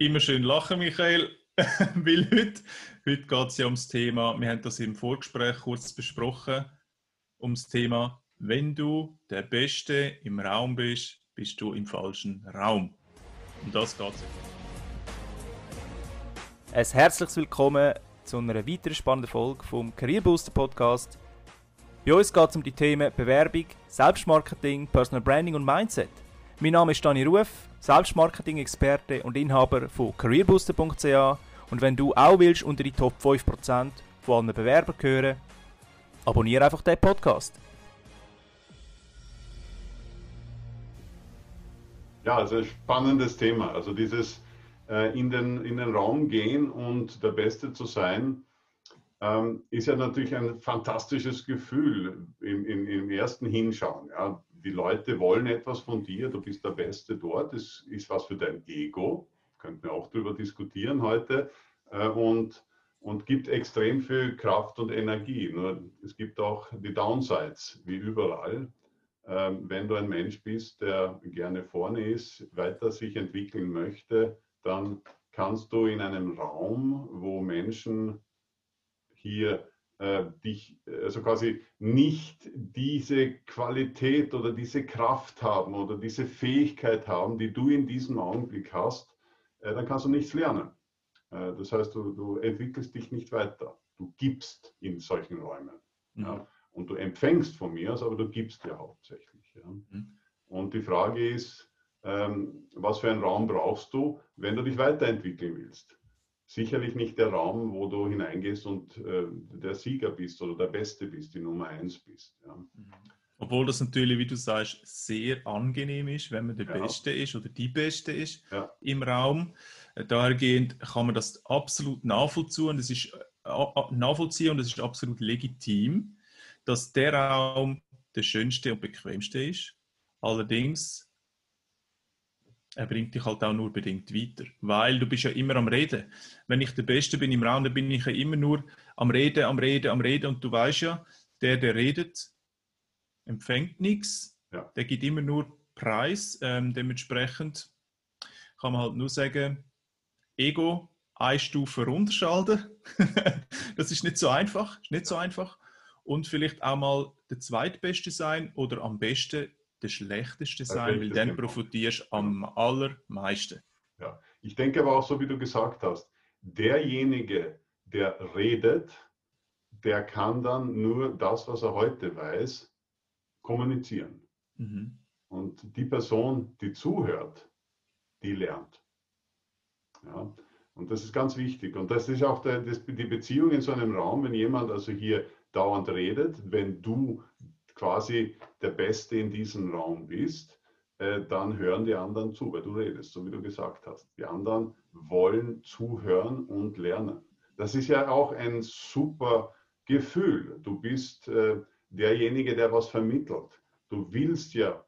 Immer schön lachen, Michael, weil heute, heute geht es ja ums Thema, wir haben das im Vorgespräch kurz besprochen, ums Thema, wenn du der Beste im Raum bist, bist du im falschen Raum. Um das geht es. Ein herzliches Willkommen zu einer weiteren spannenden Folge vom Career Booster Podcast. Bei uns geht es um die Themen Bewerbung, Selbstmarketing, Personal Branding und Mindset. Mein Name ist Dani Ruf, Selbstmarketing-Experte und Inhaber von careerbooster.ch und wenn du auch willst unter die Top 5% von allen Bewerbern gehören, abonniere einfach den Podcast. Ja, also ein spannendes Thema. Also dieses äh, in, den, in den Raum gehen und der Beste zu sein, ähm, ist ja natürlich ein fantastisches Gefühl im, im, im ersten Hinschauen. Ja die Leute wollen etwas von dir, du bist der Beste dort, das ist was für dein Ego, könnten wir auch darüber diskutieren heute, äh, und, und gibt extrem viel Kraft und Energie. Nur es gibt auch die Downsides, wie überall. Ähm, wenn du ein Mensch bist, der gerne vorne ist, weiter sich entwickeln möchte, dann kannst du in einem Raum, wo Menschen hier äh, dich, also quasi nicht diese Qualität oder diese Kraft haben oder diese Fähigkeit haben, die du in diesem Augenblick hast, äh, dann kannst du nichts lernen. Äh, das heißt, du, du, entwickelst dich nicht weiter. Du gibst in solchen Räumen. Mhm. Ja. Und du empfängst von mir aus, aber du gibst ja hauptsächlich. Ja. Mhm. Und die Frage ist, ähm, was für einen Raum brauchst du, wenn du dich weiterentwickeln willst? Sicherlich nicht der Raum, wo du hineingehst und äh, der Sieger bist oder der Beste bist, die Nummer eins bist. Ja. Mhm. Obwohl das natürlich, wie du sagst, sehr angenehm ist, wenn man der ja. Beste ist oder die Beste ist ja. im Raum. Äh, dahergehend kann man das absolut nachvollziehen es ist äh, nachvollziehen und es ist absolut legitim, dass der Raum der schönste und bequemste ist. Allerdings er bringt dich halt auch nur bedingt weiter, weil du bist ja immer am Reden. Wenn ich der Beste bin im Raum, dann bin ich ja immer nur am Reden, am Reden, am Reden und du weißt ja, der, der redet, empfängt nichts, ja. der gibt immer nur Preis. Ähm, dementsprechend kann man halt nur sagen, Ego eine Stufe runterschalten. das ist nicht so einfach, ist nicht so einfach. Und vielleicht auch mal der Zweitbeste sein oder am besten der schlechteste sein, weil dann profitierst du am allermeisten. Ja, ich denke aber auch so, wie du gesagt hast, derjenige, der redet, der kann dann nur das, was er heute weiß, kommunizieren. Mhm. Und die Person, die zuhört, die lernt. Ja, und das ist ganz wichtig. Und das ist auch der, das, die Beziehung in so einem Raum, wenn jemand also hier dauernd redet, wenn du quasi der Beste in diesem Raum bist, äh, dann hören die anderen zu, weil du redest, so wie du gesagt hast. Die anderen wollen zuhören und lernen. Das ist ja auch ein super Gefühl. Du bist äh, derjenige, der was vermittelt. Du willst ja,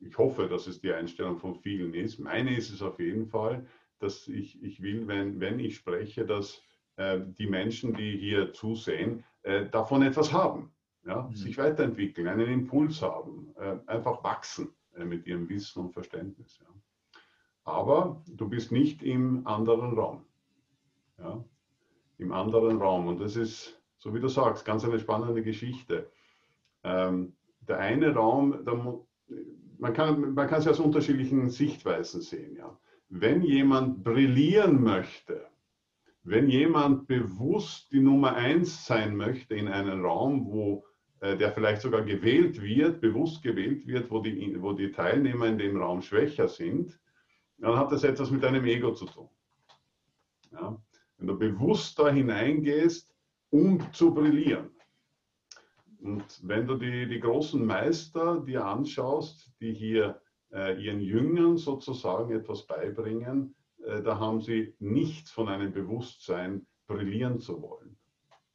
ich hoffe, dass es die Einstellung von vielen ist. Meine ist es auf jeden Fall, dass ich, ich will, wenn, wenn ich spreche, dass äh, die Menschen, die hier zusehen, äh, davon etwas haben ja, mhm. sich weiterentwickeln, einen Impuls haben, äh, einfach wachsen äh, mit ihrem Wissen und Verständnis. Ja. Aber du bist nicht im anderen Raum. Ja, Im anderen Raum. Und das ist, so wie du sagst, ganz eine spannende Geschichte. Ähm, der eine Raum, der, man, kann, man kann es aus unterschiedlichen Sichtweisen sehen. Ja. Wenn jemand brillieren möchte, wenn jemand bewusst die Nummer eins sein möchte in einem Raum, wo der vielleicht sogar gewählt wird, bewusst gewählt wird, wo die, wo die Teilnehmer in dem Raum schwächer sind, dann hat das etwas mit deinem Ego zu tun. Ja? Wenn du bewusst da hineingehst, um zu brillieren. Und wenn du die, die großen Meister dir anschaust, die hier äh, ihren Jüngern sozusagen etwas beibringen, äh, da haben sie nichts von einem Bewusstsein, brillieren zu wollen.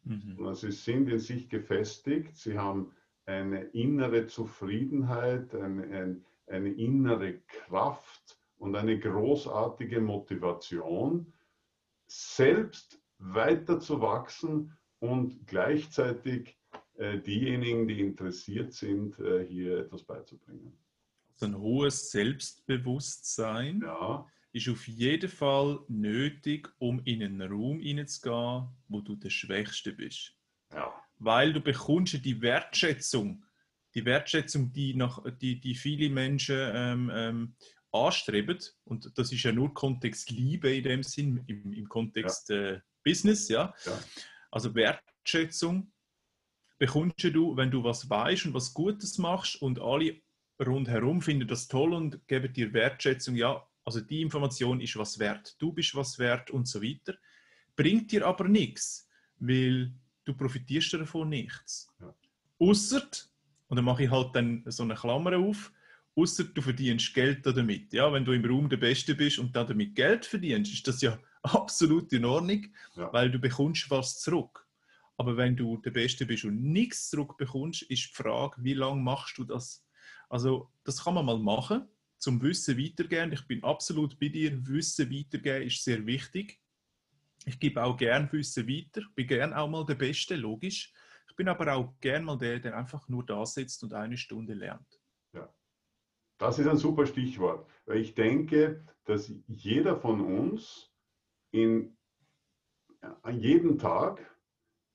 Mhm. Sie sind in sich gefestigt, sie haben eine innere Zufriedenheit, eine, eine, eine innere Kraft und eine großartige Motivation, selbst weiter zu wachsen und gleichzeitig äh, diejenigen, die interessiert sind, äh, hier etwas beizubringen. Also ein hohes Selbstbewusstsein. Ja ist auf jeden Fall nötig, um in einen Raum hineinzugehen, wo du der Schwächste bist. Ja. Weil du bekommst die Wertschätzung, die Wertschätzung, die, nach, die, die viele Menschen ähm, ähm, anstreben, und das ist ja nur Kontext Liebe in dem Sinn, im, im Kontext ja. äh, Business, ja? ja. Also Wertschätzung bekommst du, wenn du was weißt und was Gutes machst und alle rundherum finden das toll und geben dir Wertschätzung, ja, also die Information ist was wert, du bist was wert und so weiter, bringt dir aber nichts, weil du profitierst davon nichts. Ja. Ausser, und dann mache ich halt dann so eine Klammer auf, außer du verdienst Geld damit. Ja, wenn du im Raum der Beste bist und dann damit Geld verdienst, ist das ja absolut in Ordnung, ja. weil du bekommst was zurück. Aber wenn du der Beste bist und nichts zurückbekommst, ist die Frage, wie lange machst du das? Also das kann man mal machen, zum Wissen weitergeben. Ich bin absolut bei dir. Wissen weitergeben ist sehr wichtig. Ich gebe auch gern Wissen weiter. Bin gern auch mal der Beste, logisch. Ich bin aber auch gern mal der, der einfach nur da sitzt und eine Stunde lernt. Ja, das ist ein super Stichwort. Ich denke, dass jeder von uns in, an jedem Tag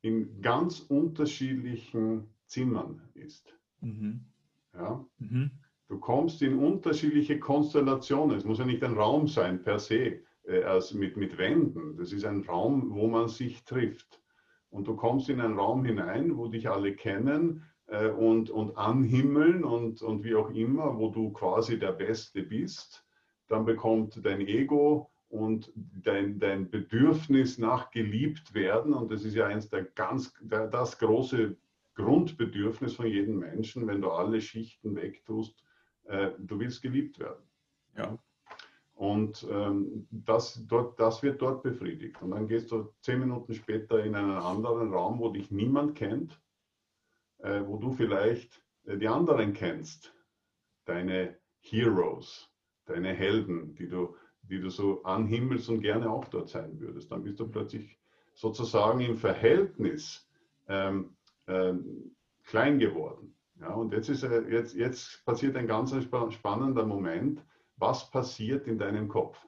in ganz unterschiedlichen Zimmern ist. Mhm. Ja? Mhm. Du kommst in unterschiedliche Konstellationen. Es muss ja nicht ein Raum sein per se, also mit, mit Wänden. Das ist ein Raum, wo man sich trifft. Und du kommst in einen Raum hinein, wo dich alle kennen äh, und, und anhimmeln und, und wie auch immer, wo du quasi der Beste bist. Dann bekommt dein Ego und dein, dein Bedürfnis nach geliebt werden, und das ist ja eins der ganz, das große Grundbedürfnis von jedem Menschen, wenn du alle Schichten wegtust, äh, du willst geliebt werden. Ja. Und ähm, das, dort, das wird dort befriedigt. Und dann gehst du zehn Minuten später in einen anderen Raum, wo dich niemand kennt, äh, wo du vielleicht äh, die anderen kennst, deine Heroes, deine Helden, die du, die du so anhimmelst und gerne auch dort sein würdest. Dann bist du plötzlich sozusagen im Verhältnis ähm, ähm, klein geworden. Ja, und jetzt, ist, jetzt, jetzt passiert ein ganz spannender Moment. Was passiert in deinem Kopf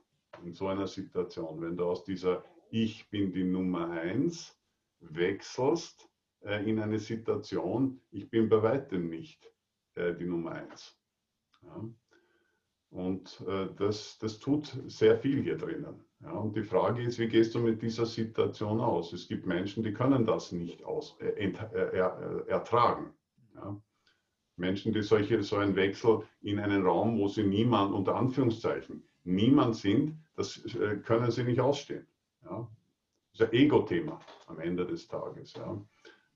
in so einer Situation, wenn du aus dieser Ich bin die Nummer eins wechselst äh, in eine Situation, ich bin bei weitem nicht äh, die Nummer eins. Ja. Und äh, das, das tut sehr viel hier drinnen. Ja, und die Frage ist, wie gehst du mit dieser Situation aus? Es gibt Menschen, die können das nicht aus, äh, äh, äh, ertragen. Ja. Menschen, die solche, so einen Wechsel in einen Raum, wo sie niemand, unter Anführungszeichen, niemand sind, das äh, können sie nicht ausstehen. Ja. Das ist ein Ego-Thema am Ende des Tages. Ja.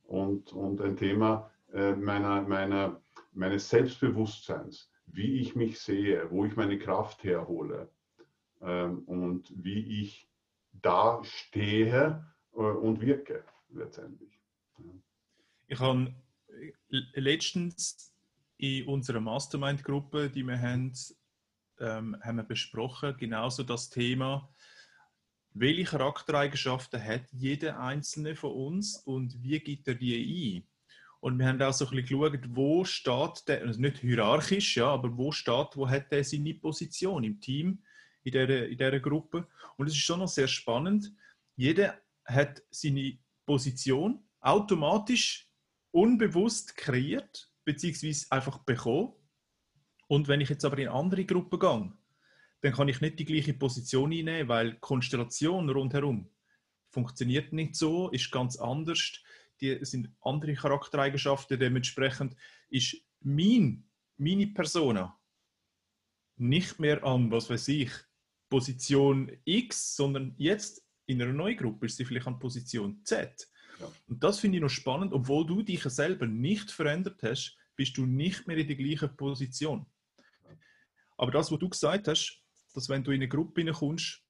Und, und ein Thema äh, meiner, meiner, meines Selbstbewusstseins, wie ich mich sehe, wo ich meine Kraft herhole ähm, und wie ich da stehe äh, und wirke letztendlich. Ich habe letztens in unserer Mastermind-Gruppe, die wir haben, ähm, haben wir besprochen, genauso das Thema, welche Charaktereigenschaften hat jeder einzelne von uns und wie gibt er die ein? Und wir haben auch so ein bisschen geschaut, wo steht der, also nicht hierarchisch, ja, aber wo steht, wo hat er seine Position im Team, in dieser, in dieser Gruppe. Und es ist schon noch sehr spannend. Jeder hat seine Position automatisch unbewusst kreiert, beziehungsweise einfach bekommen. Und wenn ich jetzt aber in andere Gruppe gehe, dann kann ich nicht die gleiche Position einnehmen, weil Konstellation rundherum funktioniert nicht so, ist ganz anders. Die sind andere Charaktereigenschaften. Dementsprechend ist mein, meine Persona nicht mehr an, was weiß ich, Position X, sondern jetzt in einer neuen Gruppe ist sie vielleicht an Position Z. Ja. Und das finde ich noch spannend, obwohl du dich selber nicht verändert hast, bist du nicht mehr in der gleichen Position. Aber das, was du gesagt hast, dass wenn du in eine Gruppe kommst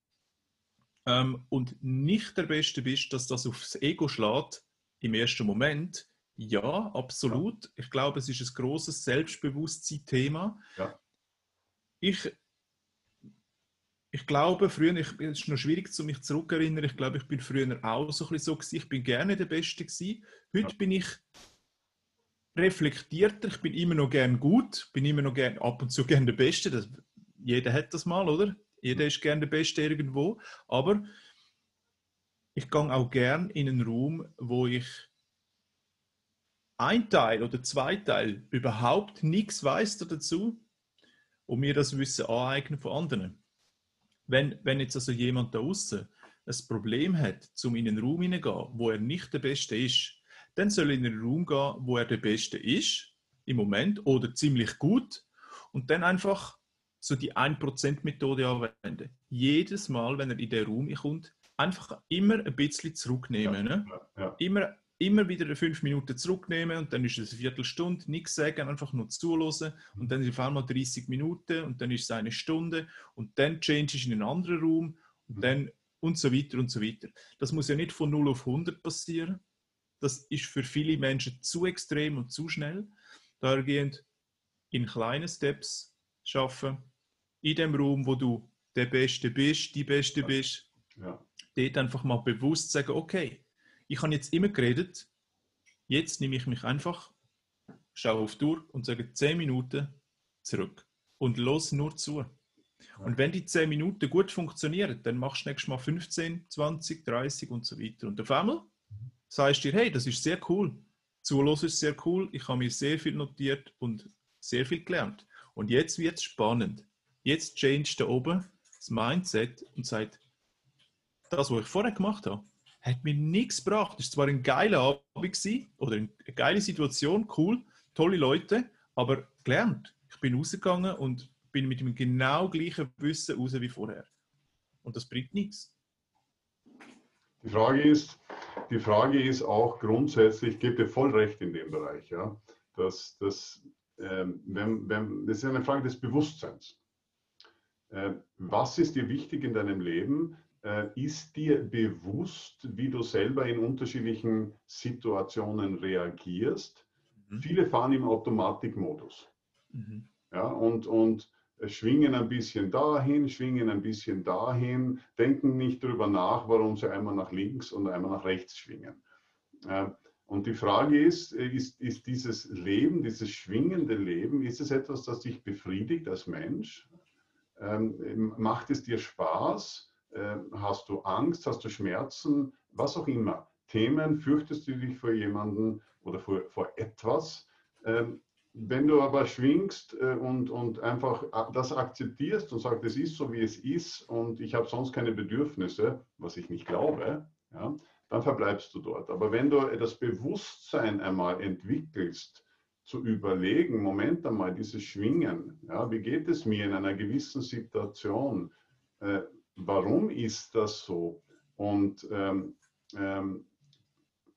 ähm, und nicht der Beste bist, dass das aufs Ego schlägt im ersten Moment, ja, absolut. Ja. Ich glaube, es ist ein großes Selbstbewusstsein-Thema. Ich ich glaube, früher, ich, es ist noch schwierig, zu mich zurückerinnern, ich glaube, ich bin früher auch so ein bisschen so gewesen. Ich bin gerne der Beste gewesen. Heute ja. bin ich reflektierter, ich bin immer noch gern gut, bin immer noch gern, ab und zu gern der Beste. Das, jeder hat das mal, oder? Jeder ist gerne der Beste irgendwo. Aber ich gehe auch gern in einen Raum, wo ich ein Teil oder zwei Teil überhaupt nichts weiß dazu und mir das Wissen aneignen von anderen. Wenn, wenn jetzt also jemand da außen ein Problem hat, um in einen Raum hineingehen, wo er nicht der Beste ist, dann soll er in einen Raum gehen, wo er der Beste ist, im Moment, oder ziemlich gut, und dann einfach so die 1%-Methode anwenden. Jedes Mal, wenn er in den Raum kommt, einfach immer ein bisschen zurücknehmen. Ja, ne? ja. Immer, immer wieder fünf Minuten zurücknehmen und dann ist es eine Viertelstunde, nichts sagen, einfach nur zuhören und dann ist es auf einmal 30 Minuten und dann ist es eine Stunde und dann change ich in einen anderen Raum und mhm. dann und so weiter und so weiter. Das muss ja nicht von 0 auf 100 passieren. Das ist für viele Menschen zu extrem und zu schnell. Dahergehend in kleinen Steps schaffen, in dem Raum, wo du der Beste bist, die Beste bist, ja. dort einfach mal bewusst sagen, okay, ich habe jetzt immer geredet, jetzt nehme ich mich einfach, schaue auf die Uhr und sage 10 Minuten zurück und los nur zu. Und wenn die 10 Minuten gut funktionieren, dann machst du nächstes Mal 15, 20, 30 und so weiter. Und auf einmal sagst du dir, hey, das ist sehr cool. Zuhören ist sehr cool. Ich habe mir sehr viel notiert und sehr viel gelernt. Und jetzt wird es spannend. Jetzt change da oben das Mindset und sagt, das, was ich vorher gemacht habe, hat mir nichts gebracht. Es war zwar ein geiler Abend oder eine geile Situation, cool, tolle Leute, aber gelernt. Ich bin rausgegangen und bin mit dem genau gleichen Wissen raus wie vorher. Und das bringt nichts. Die Frage ist, die Frage ist auch grundsätzlich, ich gebe dir voll recht in dem Bereich, ja, dass, dass ähm, wenn, wenn, das ist eine Frage des Bewusstseins. Äh, was ist dir wichtig in deinem Leben? Äh, ist dir bewusst, wie du selber in unterschiedlichen Situationen reagierst? Mhm. Viele fahren im Automatikmodus. Mhm. Ja, und, und schwingen ein bisschen dahin, schwingen ein bisschen dahin, denken nicht darüber nach, warum sie einmal nach links und einmal nach rechts schwingen. Und die Frage ist, ist, ist dieses Leben, dieses schwingende Leben, ist es etwas, das dich befriedigt als Mensch? Ähm, macht es dir Spaß? Ähm, hast du Angst? Hast du Schmerzen? Was auch immer. Themen, fürchtest du dich vor jemandem oder vor, vor etwas? Ähm, wenn du aber schwingst äh, und, und einfach äh, das akzeptierst und sagst, es ist so, wie es ist und ich habe sonst keine Bedürfnisse, was ich nicht glaube, ja, dann verbleibst du dort. Aber wenn du das Bewusstsein einmal entwickelst, zu überlegen, Moment einmal, dieses Schwingen, ja, wie geht es mir in einer gewissen Situation? Äh, warum ist das so? Und ähm, ähm,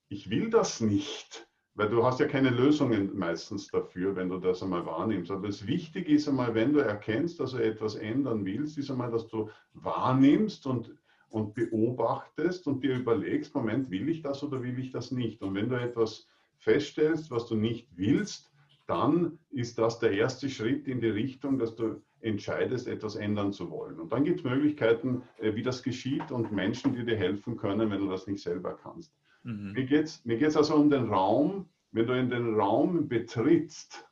ich will das nicht. Weil du hast ja keine Lösungen meistens dafür, wenn du das einmal wahrnimmst. Aber das Wichtige ist einmal, wenn du erkennst, dass du etwas ändern willst, ist einmal, dass du wahrnimmst und, und beobachtest und dir überlegst, Moment, will ich das oder will ich das nicht? Und wenn du etwas feststellst, was du nicht willst, dann ist das der erste Schritt in die Richtung, dass du entscheidest, etwas ändern zu wollen. Und dann gibt es Möglichkeiten, äh, wie das geschieht und Menschen, die dir helfen können, wenn du das nicht selber kannst. Mhm. Mir geht es mir geht's also um den Raum, wenn du in den Raum betrittst,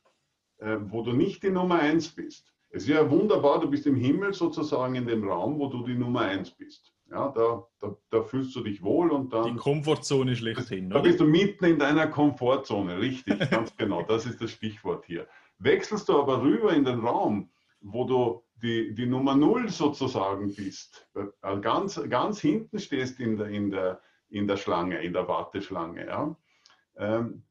äh, wo du nicht die Nummer eins bist. Es ist ja wunderbar, du bist im Himmel sozusagen in dem Raum, wo du die Nummer eins bist. Ja, da, da, da fühlst du dich wohl und dann. Die Komfortzone schlechthin. Da bist du mitten in deiner Komfortzone, richtig, ganz genau. Das ist das Stichwort hier. Wechselst du aber rüber in den Raum, wo du die, die Nummer Null sozusagen bist, äh, ganz, ganz hinten stehst in der, in der, in der Schlange, in der Warteschlange. Ja? Ähm,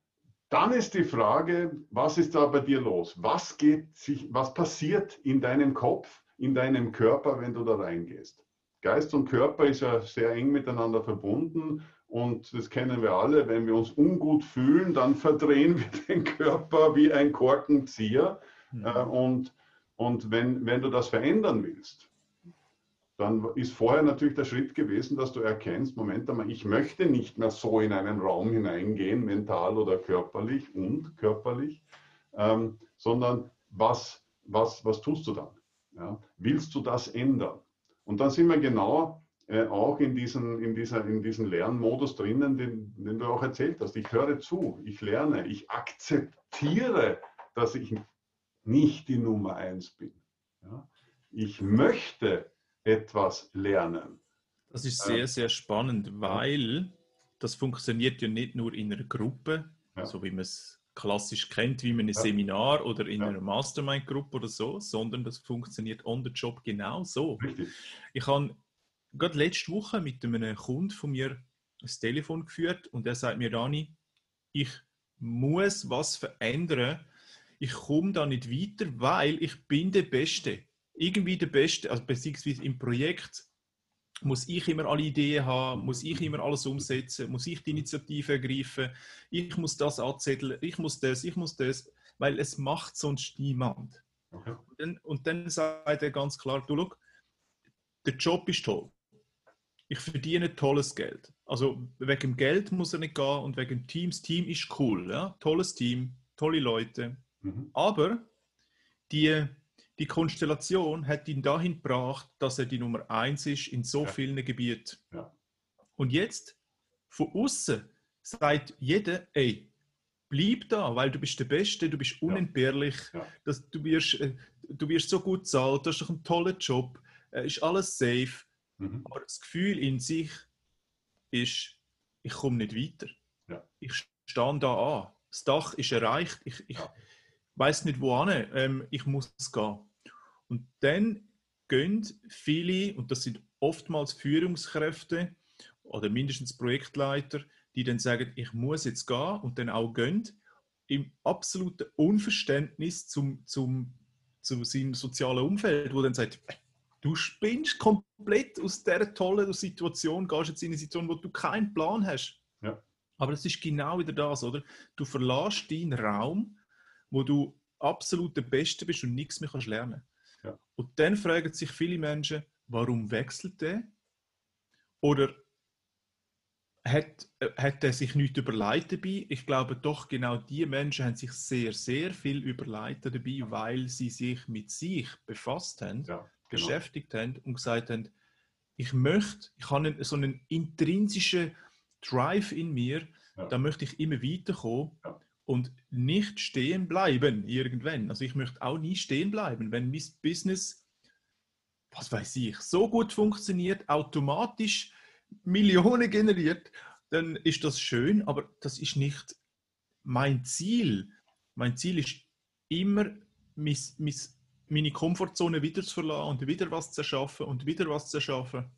dann ist die Frage, was ist da bei dir los? Was, geht sich, was passiert in deinem Kopf, in deinem Körper, wenn du da reingehst? Geist und Körper ist ja sehr eng miteinander verbunden und das kennen wir alle. Wenn wir uns ungut fühlen, dann verdrehen wir den Körper wie ein Korkenzieher. Mhm. Und und wenn, wenn du das verändern willst, dann ist vorher natürlich der Schritt gewesen, dass du erkennst, Moment einmal, ich möchte nicht mehr so in einen Raum hineingehen, mental oder körperlich und körperlich, ähm, sondern was, was, was tust du dann? Ja? Willst du das ändern? Und dann sind wir genau äh, auch in diesen, in, dieser, in diesen Lernmodus drinnen, den, den du auch erzählt hast. Ich höre zu, ich lerne, ich akzeptiere, dass ich nicht die Nummer eins bin. Ja? Ich möchte etwas lernen. Das ist sehr, sehr spannend, weil das funktioniert ja nicht nur in einer Gruppe, ja. so wie man es klassisch kennt, wie man ein ja. Seminar oder in ja. einer Mastermind-Gruppe oder so, sondern das funktioniert on the job genau so. Richtig. Ich habe gerade letzte Woche mit einem Kunden von mir das Telefon geführt und er sagt mir, Dani, ich muss was verändern. Ich komme da nicht weiter, weil ich bin der Beste. Irgendwie der Beste, also beziehungsweise im Projekt muss ich immer alle Ideen haben, muss ich immer alles umsetzen, muss ich die Initiative ergreifen, ich muss das anzetteln, ich muss das, ich muss das, weil es macht sonst niemand. Okay. Und, dann, und dann sagt er ganz klar, du schau, der Job ist toll. Ich verdiene tolles Geld. Also wegen dem Geld muss er nicht gehen und wegen dem Team. Das Team ist cool, ja? tolles Team, tolle Leute. Mhm. Aber die die Konstellation hat ihn dahin gebracht, dass er die Nummer eins ist in so ja. vielen Gebieten. Ja. Und jetzt, von außen, sagt jeder, ey, bleib da, weil du bist der Beste, du bist unentbehrlich, ja. Dass du, wirst, äh, du wirst so gut zahlt, du hast doch einen tollen Job, äh, ist alles safe. Mhm. Aber das Gefühl in sich ist, ich komme nicht weiter. Ja. Ich stehe da an. Das Dach ist erreicht. Ich, ich ja. Weiß nicht, wohin. Ähm, ich muss gehen. Und dann gehen viele, und das sind oftmals Führungskräfte oder mindestens Projektleiter, die dann sagen, ich muss jetzt gehen und dann auch gehen, im absoluten Unverständnis zum, zum, zu seinem sozialen Umfeld, wo dann sagt, du spinnst komplett aus dieser tollen Situation, gehst jetzt in eine Situation, wo du keinen Plan hast. Ja. Aber das ist genau wieder das, oder? Du verlässt deinen Raum, wo du absolut der Beste bist und nichts mehr kannst lernen. Ja. Und dann fragen sich viele Menschen, warum wechselt der? Oder hat, hat er sich nicht überlegt dabei? Ich glaube doch, genau die Menschen haben sich sehr, sehr viel überlegt dabei, weil sie sich mit sich befasst haben, ja, genau. beschäftigt haben und gesagt haben, ich möchte, ich habe so einen intrinsischen Drive in mir, ja. da möchte ich immer weiterkommen. Ja und nicht stehen bleiben irgendwann. Also ich möchte auch nie stehen bleiben, wenn mein Business, was weiß ich, so gut funktioniert, automatisch Millionen generiert, dann ist das schön, aber das ist nicht mein Ziel. Mein Ziel ist immer, meine Komfortzone wieder zu verlassen und wieder was zu erschaffen und wieder was zu erschaffen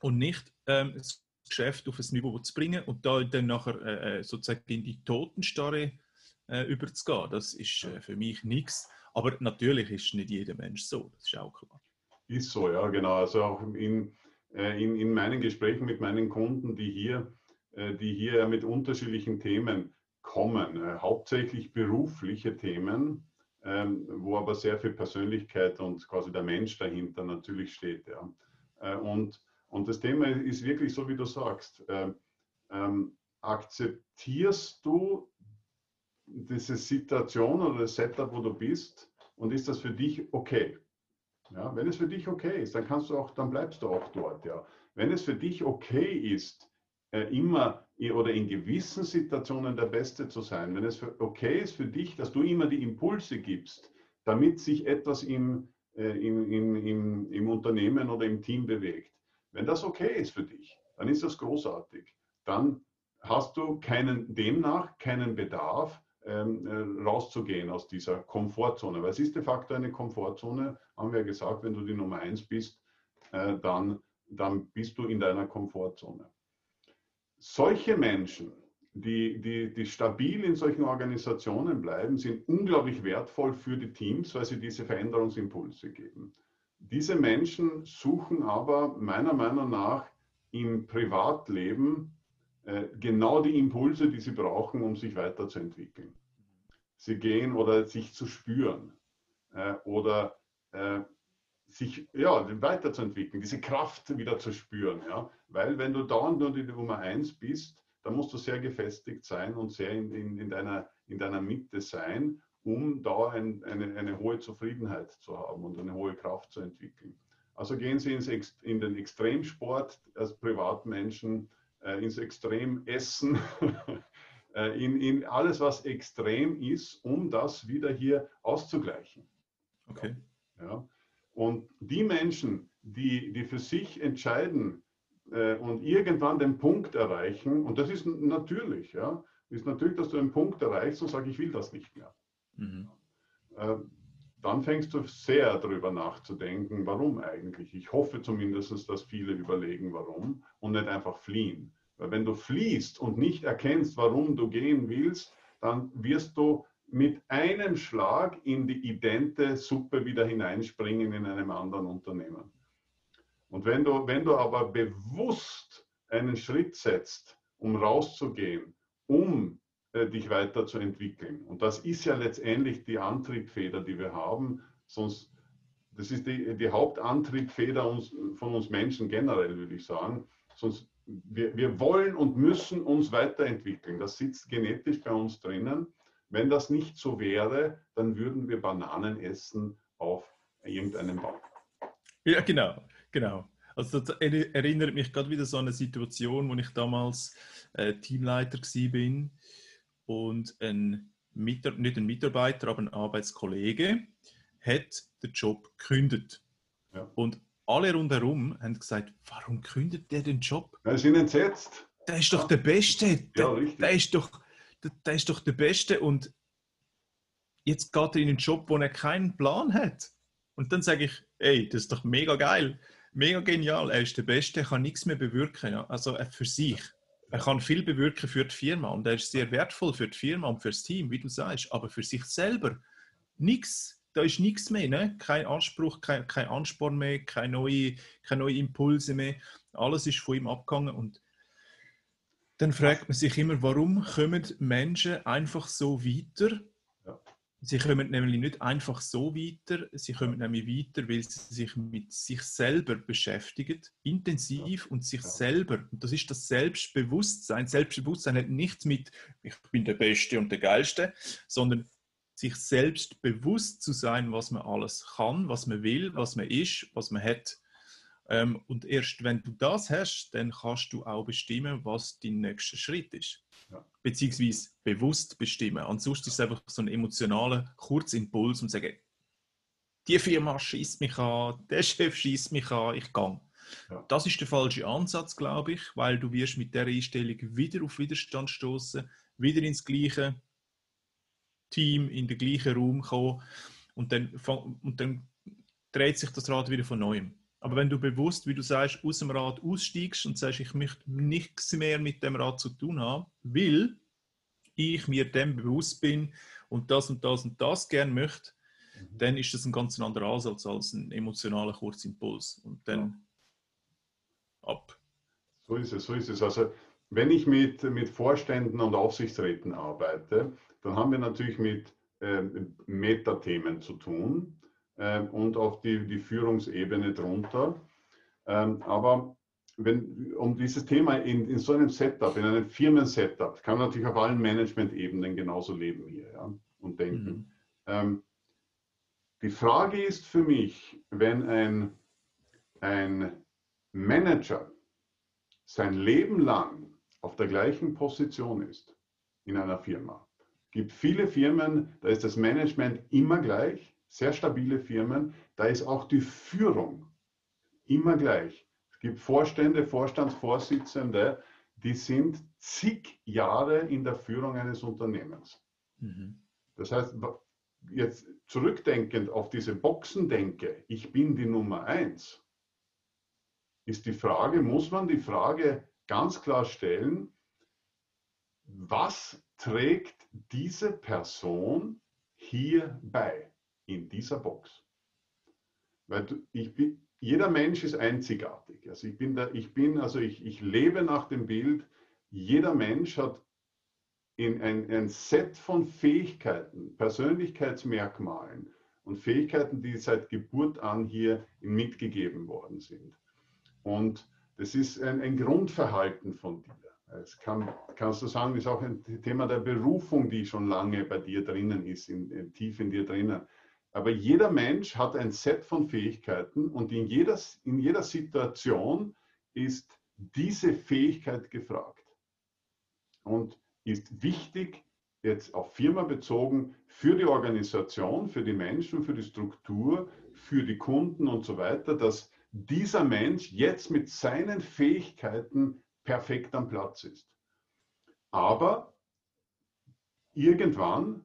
und nicht ähm, Geschäft auf ein Niveau zu bringen und da dann nachher äh, äh, sozusagen in die Totenstarre äh, überzugehen. Das ist äh, für mich nichts. Aber natürlich ist nicht jeder Mensch so, das ist auch klar. Ist so, ja, genau. Also auch in, äh, in, in meinen Gesprächen mit meinen Kunden, die hier, äh, die hier mit unterschiedlichen Themen kommen, hauptsächlich berufliche Themen, ähm, wo aber sehr viel Persönlichkeit und quasi der Mensch dahinter natürlich steht. Ja. und und das Thema ist wirklich so, wie du sagst. Ähm, ähm, akzeptierst du diese Situation oder das Setup, wo du bist und ist das für dich okay? Ja, wenn es für dich okay ist, dann kannst du auch, dann bleibst du auch dort. Ja. Wenn es für dich okay ist, äh, immer oder in gewissen Situationen der Beste zu sein, wenn es okay ist für dich, dass du immer die Impulse gibst, damit sich etwas im, äh, im, im, im, im Unternehmen oder im Team bewegt, wenn das okay ist für dich, dann ist das großartig. Dann hast du keinen, demnach keinen Bedarf, ähm, äh, rauszugehen aus dieser Komfortzone. Weil es ist de facto eine Komfortzone, haben wir gesagt, wenn du die Nummer eins bist, äh, dann, dann bist du in deiner Komfortzone. Solche Menschen, die, die, die stabil in solchen Organisationen bleiben, sind unglaublich wertvoll für die Teams, weil sie diese Veränderungsimpulse geben. Diese Menschen suchen aber meiner Meinung nach im Privatleben äh, genau die Impulse, die sie brauchen, um sich weiterzuentwickeln. Sie gehen oder sich zu spüren äh, oder äh, sich ja, weiterzuentwickeln, diese Kraft wieder zu spüren. Ja? Weil wenn du dauernd nur die Nummer eins bist, dann musst du sehr gefestigt sein und sehr in, in, in, deiner, in deiner Mitte sein um da ein, eine, eine hohe Zufriedenheit zu haben und eine hohe Kraft zu entwickeln. Also gehen Sie ins, in den Extremsport als Privatmenschen, äh, ins Extremessen, äh, in, in alles, was extrem ist, um das wieder hier auszugleichen. Okay. Ja. Und die Menschen, die, die für sich entscheiden äh, und irgendwann den Punkt erreichen, und das ist natürlich, ja, ist natürlich, dass du einen Punkt erreichst und sagst, ich will das nicht mehr. Mhm. Äh, dann fängst du sehr darüber nachzudenken, warum eigentlich. Ich hoffe zumindest, dass viele überlegen, warum und nicht einfach fliehen. Weil wenn du fliehst und nicht erkennst, warum du gehen willst, dann wirst du mit einem Schlag in die idente Suppe wieder hineinspringen in einem anderen Unternehmen. Und wenn du, wenn du aber bewusst einen Schritt setzt, um rauszugehen, um äh, dich weiterzuentwickeln, und das ist ja letztendlich die Antriebfeder, die wir haben, sonst, das ist die, die Hauptantriebfeder uns, von uns Menschen generell, würde ich sagen, sonst wir, wir wollen und müssen uns weiterentwickeln. Das sitzt genetisch bei uns drinnen. Wenn das nicht so wäre, dann würden wir Bananen essen auf irgendeinem Baum. Ja, genau, genau. Also das erinnert mich gerade wieder so an eine Situation, wo ich damals äh, Teamleiter bin und ein Mitar nicht ein Mitarbeiter, aber ein Arbeitskollege hat den Job gekündigt. Ja. Und alle rundherum haben gesagt, warum kündet der den Job? Wir sind entsetzt. Der ist doch der Beste. Der, ja, richtig. Der ist doch, der, der, ist doch der Beste und jetzt geht er in einen Job, wo er keinen Plan hat. Und dann sage ich, ey, das ist doch mega geil, mega genial. Er ist der Beste, er kann nichts mehr bewirken. Also für sich. Er kann viel bewirken für die Firma und er ist sehr wertvoll für die Firma und fürs Team, wie du sagst, aber für sich selber nichts da ist nichts mehr, ne? kein Anspruch, kein, kein Ansporn mehr, keine neue, keine neue Impulse mehr. Alles ist von ihm abgegangen und dann fragt man sich immer, warum kommen Menschen einfach so weiter? Sie kommen nämlich nicht einfach so weiter, sie kommen nämlich weiter, weil sie sich mit sich selber beschäftigen, intensiv und sich selber. Und das ist das Selbstbewusstsein. Selbstbewusstsein hat nichts mit, ich bin der Beste und der Geilste, sondern sich selbst bewusst zu sein, was man alles kann, was man will, was man ist, was man hat. Ähm, und erst wenn du das hast, dann kannst du auch bestimmen, was dein nächster Schritt ist. Ja. Beziehungsweise bewusst bestimmen. Ansonsten ist es einfach so ein emotionaler Kurzimpuls und sagen, die Firma schießt mich an, der Chef schießt mich an, ich gehe. Ja. Das ist der falsche Ansatz, glaube ich, weil du wirst mit der Einstellung wieder auf Widerstand stoßen, wieder ins gleiche Team in den gleichen Raum kommen und dann, und dann dreht sich das Rad wieder von neuem. Aber wenn du bewusst, wie du sagst, aus dem Rad aussteigst und sagst, ich möchte nichts mehr mit dem Rad zu tun haben, weil ich mir dem bewusst bin und das und das und das gern möchte, mhm. dann ist das ein ganz anderer Ansatz als ein emotionaler Kurzimpuls. Und dann ja. ab. So ist es, so ist es. Also wenn ich mit, mit Vorständen und Aufsichtsräten arbeite, dann haben wir natürlich mit äh, Metathemen zu tun äh, und auch die, die Führungsebene drunter. Ähm, aber wenn, um dieses Thema in, in so einem Setup, in einem Firmen-Setup, kann man natürlich auf allen Management-Ebenen genauso leben hier ja, und denken. Mhm. Ähm, die Frage ist für mich, wenn ein, ein Manager sein Leben lang auf der gleichen Position ist in einer Firma, gibt viele Firmen, da ist das Management immer gleich, sehr stabile Firmen, da ist auch die Führung immer gleich. Es gibt Vorstände, Vorstandsvorsitzende, die sind zig Jahre in der Führung eines Unternehmens. Mhm. Das heißt, jetzt zurückdenkend auf diese Boxendenke, ich bin die Nummer eins, ist die Frage, muss man die Frage ganz klar stellen, was trägt diese Person hier bei, in dieser Box? Weil du, ich bin, jeder Mensch ist einzigartig. Also ich bin da, ich bin, also ich, ich lebe nach dem Bild, jeder Mensch hat in ein, ein Set von Fähigkeiten, Persönlichkeitsmerkmalen und Fähigkeiten, die seit Geburt an hier mitgegeben worden sind. Und das ist ein, ein Grundverhalten von dir. Es kann, kannst du sagen, ist auch ein Thema der Berufung, die schon lange bei dir drinnen ist, in, tief in dir drinnen. Aber jeder Mensch hat ein Set von Fähigkeiten und in jeder, in jeder Situation ist diese Fähigkeit gefragt und ist wichtig, jetzt auf Firma bezogen, für die Organisation, für die Menschen, für die Struktur, für die Kunden und so weiter, dass dieser Mensch jetzt mit seinen Fähigkeiten perfekt am Platz ist. Aber irgendwann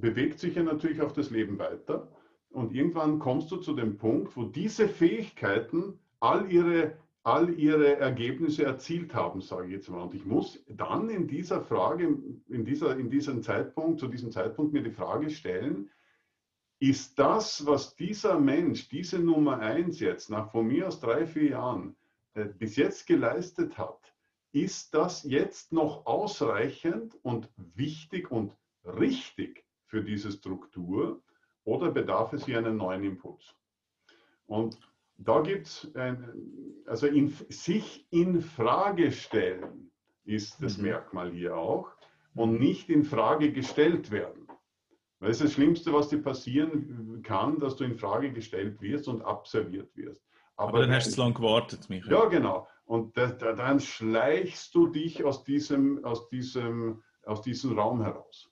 bewegt sich ja natürlich auch das Leben weiter und irgendwann kommst du zu dem Punkt, wo diese Fähigkeiten all ihre, all ihre Ergebnisse erzielt haben, sage ich jetzt mal. Und ich muss dann in dieser Frage, in, dieser, in diesem Zeitpunkt, zu diesem Zeitpunkt mir die Frage stellen, ist das, was dieser Mensch, diese Nummer eins jetzt nach von mir aus drei, vier Jahren äh, bis jetzt geleistet hat, ist das jetzt noch ausreichend und wichtig und richtig für diese Struktur oder bedarf es hier einen neuen Impuls? Und da gibt es, also in, sich in Frage stellen ist das mhm. Merkmal hier auch und nicht in Frage gestellt werden. Weil es ist das Schlimmste, was dir passieren kann, dass du in Frage gestellt wirst und abserviert wirst. Aber, Aber dann hast du zu lange gewartet, Michael. Ja, genau. Und da, da, dann schleichst du dich aus diesem, aus diesem, aus diesem Raum heraus.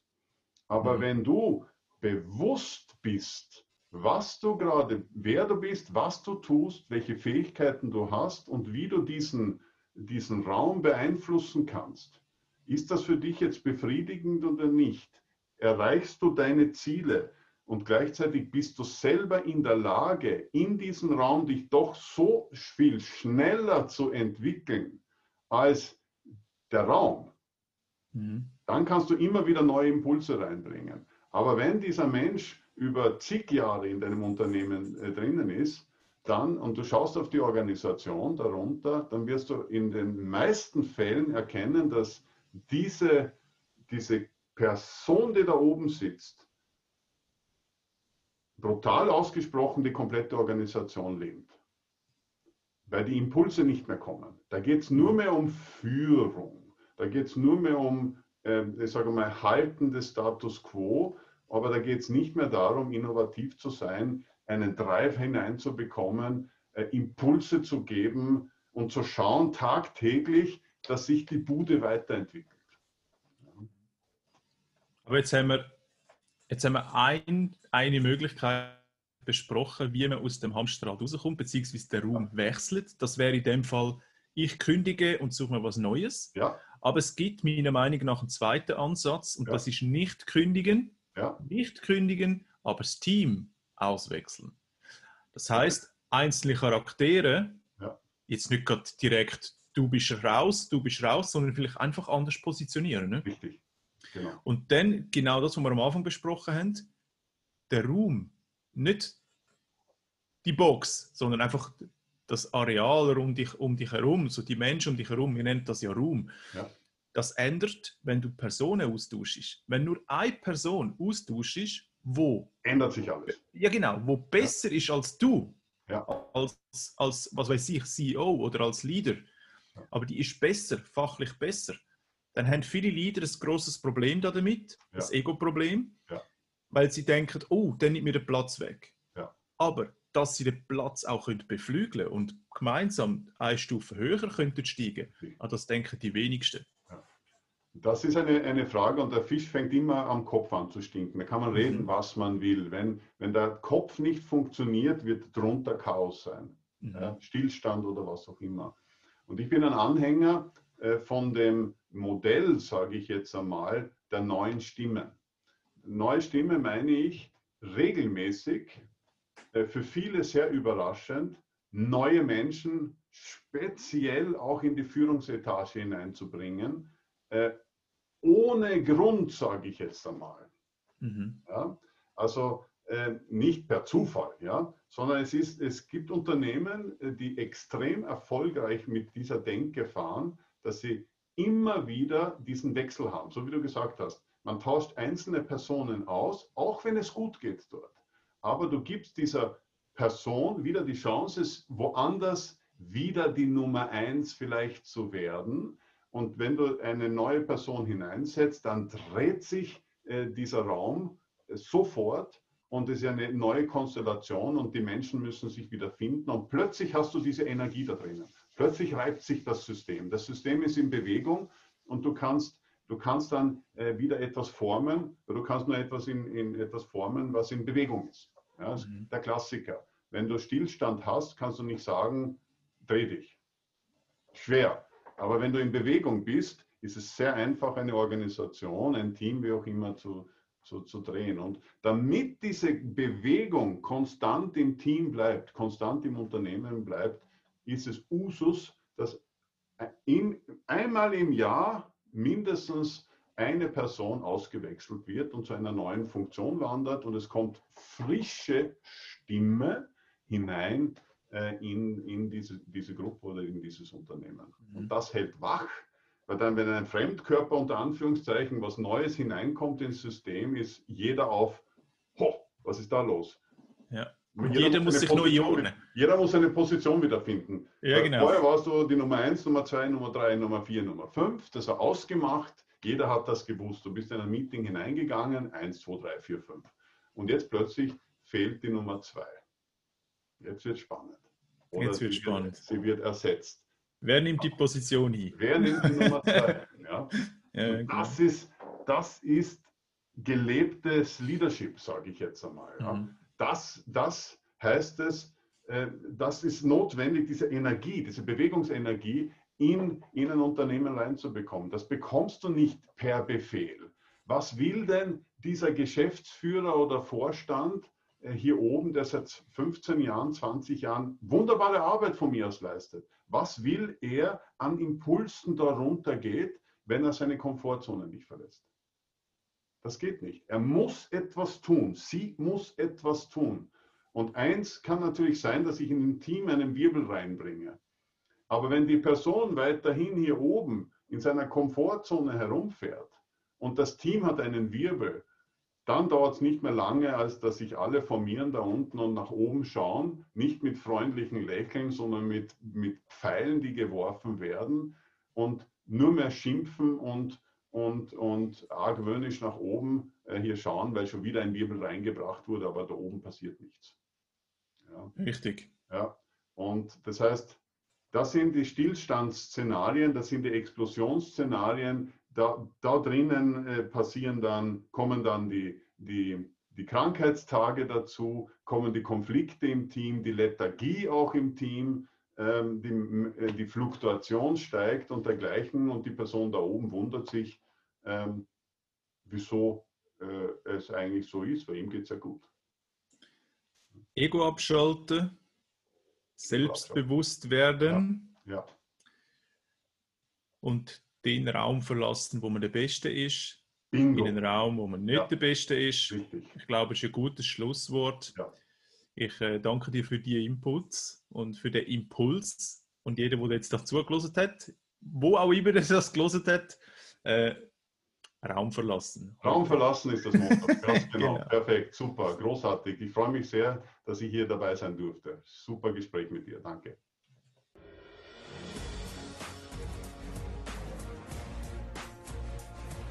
Aber mhm. wenn du bewusst bist, was du gerade, wer du bist, was du tust, welche Fähigkeiten du hast und wie du diesen, diesen Raum beeinflussen kannst, ist das für dich jetzt befriedigend oder nicht? erreichst du deine Ziele und gleichzeitig bist du selber in der Lage, in diesem Raum dich doch so viel schneller zu entwickeln als der Raum, mhm. dann kannst du immer wieder neue Impulse reinbringen. Aber wenn dieser Mensch über zig Jahre in deinem Unternehmen äh, drinnen ist, dann, und du schaust auf die Organisation darunter, dann wirst du in den meisten Fällen erkennen, dass diese, diese Person, die da oben sitzt, brutal ausgesprochen die komplette Organisation lähmt. Weil die Impulse nicht mehr kommen. Da geht es nur mehr um Führung. Da geht es nur mehr um, äh, ich sage mal, Halten des Status quo. Aber da geht es nicht mehr darum, innovativ zu sein, einen Drive hineinzubekommen, äh, Impulse zu geben und zu schauen tagtäglich, dass sich die Bude weiterentwickelt. Aber jetzt haben wir, jetzt haben wir ein, eine Möglichkeit besprochen, wie man aus dem Hamsterrad rauskommt, beziehungsweise der Raum wechselt. Das wäre in dem Fall, ich kündige und suche mir was Neues. Ja. Aber es gibt meiner Meinung nach einen zweiten Ansatz und ja. das ist nicht kündigen, ja. nicht kündigen, aber das Team auswechseln. Das heißt, einzelne Charaktere, ja. jetzt nicht gerade direkt, du bist raus, du bist raus, sondern vielleicht einfach anders positionieren. Ne? Richtig. Genau. Und dann genau das, was wir am Anfang besprochen haben, der Raum, nicht die Box, sondern einfach das Areal um dich, um dich herum, so die Menschen um dich herum, wir nennen das ja Raum. Ja. Das ändert, wenn du Personen austauschst. Wenn nur eine Person austauschst, wo. Ändert sich alles. Ja, genau, wo besser ja. ist als du, ja. als, als, was weiß ich, CEO oder als Leader. Aber die ist besser, fachlich besser dann haben viele Leader ein großes Problem damit, das Ego-Problem, ja. weil sie denken, oh, dann nimmt mir der Platz weg. Aber dass sie den Platz auch können beflügeln und gemeinsam eine Stufe höher könnten steigen, an das denken die wenigsten. Das ist eine, eine Frage und der Fisch fängt immer am Kopf an zu stinken. Da kann man reden, mhm. was man will. Wenn, wenn der Kopf nicht funktioniert, wird drunter Chaos sein. Mhm. Ja, Stillstand oder was auch immer. Und ich bin ein Anhänger äh, von dem Modell, sage ich jetzt einmal, der neuen Stimme. Neue Stimme meine ich regelmäßig, für viele sehr überraschend, neue Menschen speziell auch in die Führungsetage hineinzubringen, äh, ohne Grund, sage ich jetzt einmal. Mhm. Ja? Also äh, nicht per Zufall, ja? sondern es, ist, es gibt Unternehmen, die extrem erfolgreich mit dieser Denke fahren, dass sie immer wieder diesen Wechsel haben, so wie du gesagt hast. Man tauscht einzelne Personen aus, auch wenn es gut geht dort. Aber du gibst dieser Person wieder die Chance, woanders wieder die Nummer eins vielleicht zu werden. Und wenn du eine neue Person hineinsetzt, dann dreht sich äh, dieser Raum äh, sofort und es ist eine neue Konstellation und die Menschen müssen sich wieder finden und plötzlich hast du diese Energie da drinnen. Plötzlich reibt sich das System. Das System ist in Bewegung und du kannst, du kannst dann äh, wieder etwas formen, du kannst nur etwas in, in, etwas formen, was in Bewegung ist. Ja, mhm. Der Klassiker. wenn du Stillstand hast, kannst du nicht sagen, dreh dich. Schwer. Aber wenn du in Bewegung bist, ist es sehr einfach, eine Organisation, ein Team, wie auch immer, zu, zu, zu drehen. Und damit diese Bewegung konstant im Team bleibt, konstant im Unternehmen bleibt, ist es Usus, dass in, einmal im Jahr mindestens eine Person ausgewechselt wird und zu einer neuen Funktion wandert und es kommt frische Stimme hinein äh, in, in diese, diese Gruppe oder in dieses Unternehmen. Mhm. Und das hält wach, weil dann, wenn ein Fremdkörper unter Anführungszeichen was Neues hineinkommt ins System, ist jeder auf, ho, was ist da los? Ja. Jeder, jeder muss sich neu ordnen. Jeder muss seine Position wiederfinden. Ja, genau. Vorher warst du die Nummer 1, Nummer 2, Nummer 3, Nummer 4, Nummer 5. Das war ausgemacht. Jeder hat das gewusst. Du bist in ein Meeting hineingegangen, 1, 2, 3, 4, 5. Und jetzt plötzlich fehlt die Nummer 2. Jetzt wird spannend. Oder jetzt wird spannend. sie wird ersetzt. Wer nimmt die Position hin? Wer nimmt die Nummer zwei? Ja? ja das, ist, das ist gelebtes Leadership, sage ich jetzt einmal. Ja? Mhm. Das, das heißt es, äh, das ist notwendig, diese Energie, diese Bewegungsenergie in, in ein Unternehmen reinzubekommen. Das bekommst du nicht per Befehl. Was will denn dieser Geschäftsführer oder Vorstand äh, hier oben, der seit 15 Jahren, 20 Jahren wunderbare Arbeit von mir aus leistet. Was will er an Impulsen darunter geht, wenn er seine Komfortzone nicht verlässt? Das geht nicht. Er muss etwas tun. Sie muss etwas tun. Und eins kann natürlich sein, dass ich in ein Team einen Wirbel reinbringe. Aber wenn die Person weiterhin hier oben in seiner Komfortzone herumfährt und das Team hat einen Wirbel, dann dauert es nicht mehr lange, als dass sich alle formieren da unten und nach oben schauen, nicht mit freundlichen Lächeln, sondern mit, mit Pfeilen, die geworfen werden und nur mehr schimpfen und, und, und argwöhnisch nach oben äh, hier schauen, weil schon wieder ein Wirbel reingebracht wurde, aber da oben passiert nichts. Ja. Richtig. Ja. Und das heißt, das sind die Stillstandsszenarien, das sind die Explosionsszenarien, da, da drinnen äh, passieren dann, kommen dann die, die, die Krankheitstage dazu, kommen die Konflikte im Team, die Lethargie auch im Team, ähm, die, äh, die, Fluktuation steigt und dergleichen und die Person da oben wundert sich, ähm, wieso äh, es eigentlich so ist, weil ihm geht es ja gut. Ego abschalten, selbstbewusst werden. Ja. ja. Und den Raum verlassen, wo man der Beste ist, Bingo. in den Raum, wo man nicht ja. der Beste ist. Richtig. Ich glaube, es ist ein gutes Schlusswort. Ich äh, danke dir für die Inputs und für den Impuls. Und jeder, der jetzt dazu zugelassen hat, wo auch immer das gelesen hat, äh, Raum verlassen. Raum verlassen ist das Motto. Ganz genau. genau. Perfekt. Super. Großartig. Ich freue mich sehr, dass ich hier dabei sein durfte. Super Gespräch mit dir. Danke.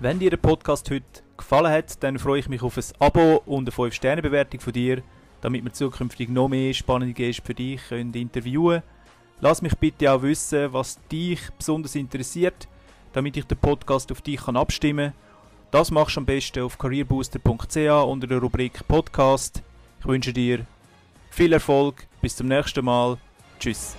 Wenn dir der Podcast heute gefallen hat, dann freue ich mich auf ein Abo und eine 5-Sterne-Bewertung von dir, damit wir zukünftig noch mehr spannende Gäste für dich können interviewen können. Lass mich bitte auch wissen, was dich besonders interessiert, damit ich den Podcast auf dich kann abstimmen kann. Das machst du am besten auf careerbooster.ch unter der Rubrik Podcast. Ich wünsche dir viel Erfolg, bis zum nächsten Mal. Tschüss.